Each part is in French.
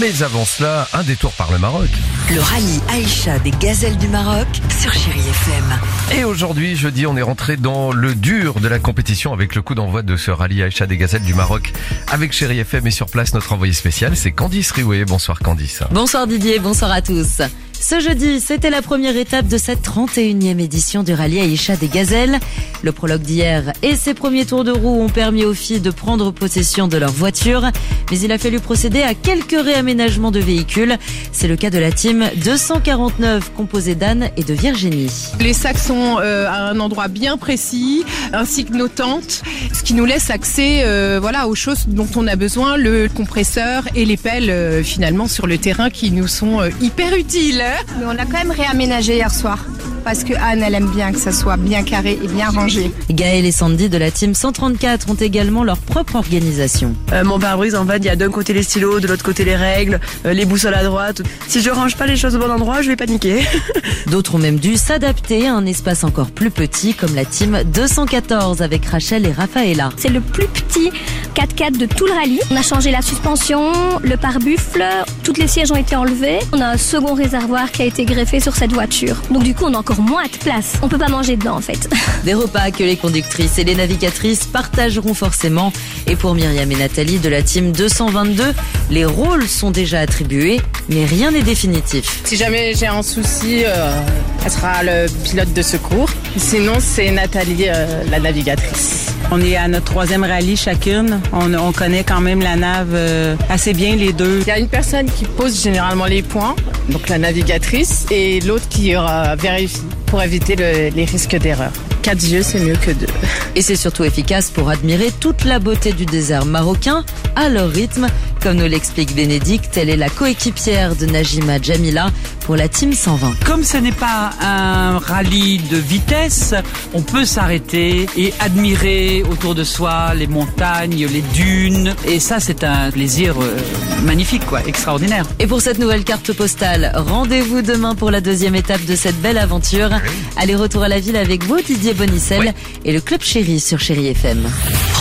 Mais avant cela, un détour par le Maroc. Le rallye Aïcha des gazelles du Maroc sur Chéri FM. Et aujourd'hui, jeudi, on est rentré dans le dur de la compétition avec le coup d'envoi de ce rallye Aïcha des gazelles du Maroc. Avec Chéri FM et sur place, notre envoyé spécial, c'est Candice Rioué. Bonsoir Candice. Bonsoir Didier, bonsoir à tous. Ce jeudi, c'était la première étape de cette 31e édition du rallye Aïcha des Gazelles. Le prologue d'hier et ses premiers tours de roue ont permis aux filles de prendre possession de leur voiture, mais il a fallu procéder à quelques réaménagements de véhicules. C'est le cas de la team 249 composée d'Anne et de Virginie. Les sacs sont euh, à un endroit bien précis, ainsi que nos tentes, ce qui nous laisse accès euh, voilà, aux choses dont on a besoin, le compresseur et les pelles euh, finalement sur le terrain qui nous sont hyper utiles. Mais on a quand même réaménagé hier soir. Parce que Anne, elle aime bien que ça soit bien carré et bien rangé. Gaël et Sandy de la team 134 ont également leur propre organisation. Euh, mon pare-brise, en fait, il y a d'un côté les stylos, de l'autre côté les règles, euh, les boussoles à droite. Si je range pas les choses au bon endroit, je vais paniquer. D'autres ont même dû s'adapter à un espace encore plus petit comme la team 214 avec Rachel et Rafaela. C'est le plus petit 4x4 de tout le rallye. On a changé la suspension, le pare-buffle, toutes les sièges ont été enlevés. On a un second réservoir qui a été greffé sur cette voiture. Donc du coup, on a encore moins de place. On peut pas manger dedans en fait. Des repas que les conductrices et les navigatrices partageront forcément. Et pour Myriam et Nathalie de la team 222, les rôles sont déjà attribués, mais rien n'est définitif. Si jamais j'ai un souci, euh, elle sera le pilote de secours. Sinon, c'est Nathalie, euh, la navigatrice. On est à notre troisième rallye chacune. On, on connaît quand même la nave euh, assez bien les deux. Il y a une personne qui pose généralement les points, donc la navigatrice, et l'autre qui euh, vérifie pour éviter le- les risques d'erreur. Quatre yeux, c'est mieux que deux. Et c'est surtout efficace pour admirer toute la beauté du désert marocain à leur rythme. Comme nous l'explique Bénédicte, elle est la coéquipière de Najima Jamila pour la team 120. Comme ce n'est pas un rallye de vitesse, on peut s'arrêter et admirer autour de soi les montagnes, les dunes. Et ça, c'est un plaisir euh, magnifique, quoi, extraordinaire. Et pour cette nouvelle carte postale, rendez-vous demain pour la deuxième étape de cette belle aventure. Allez, retour à la ville avec vous, Didier Bonicel et le Club Chéri sur Chéri FM.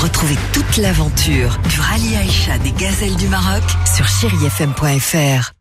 Retrouvez toute l'aventure du rallye Aïcha des gazelles du Maroc sur chérifm.fr.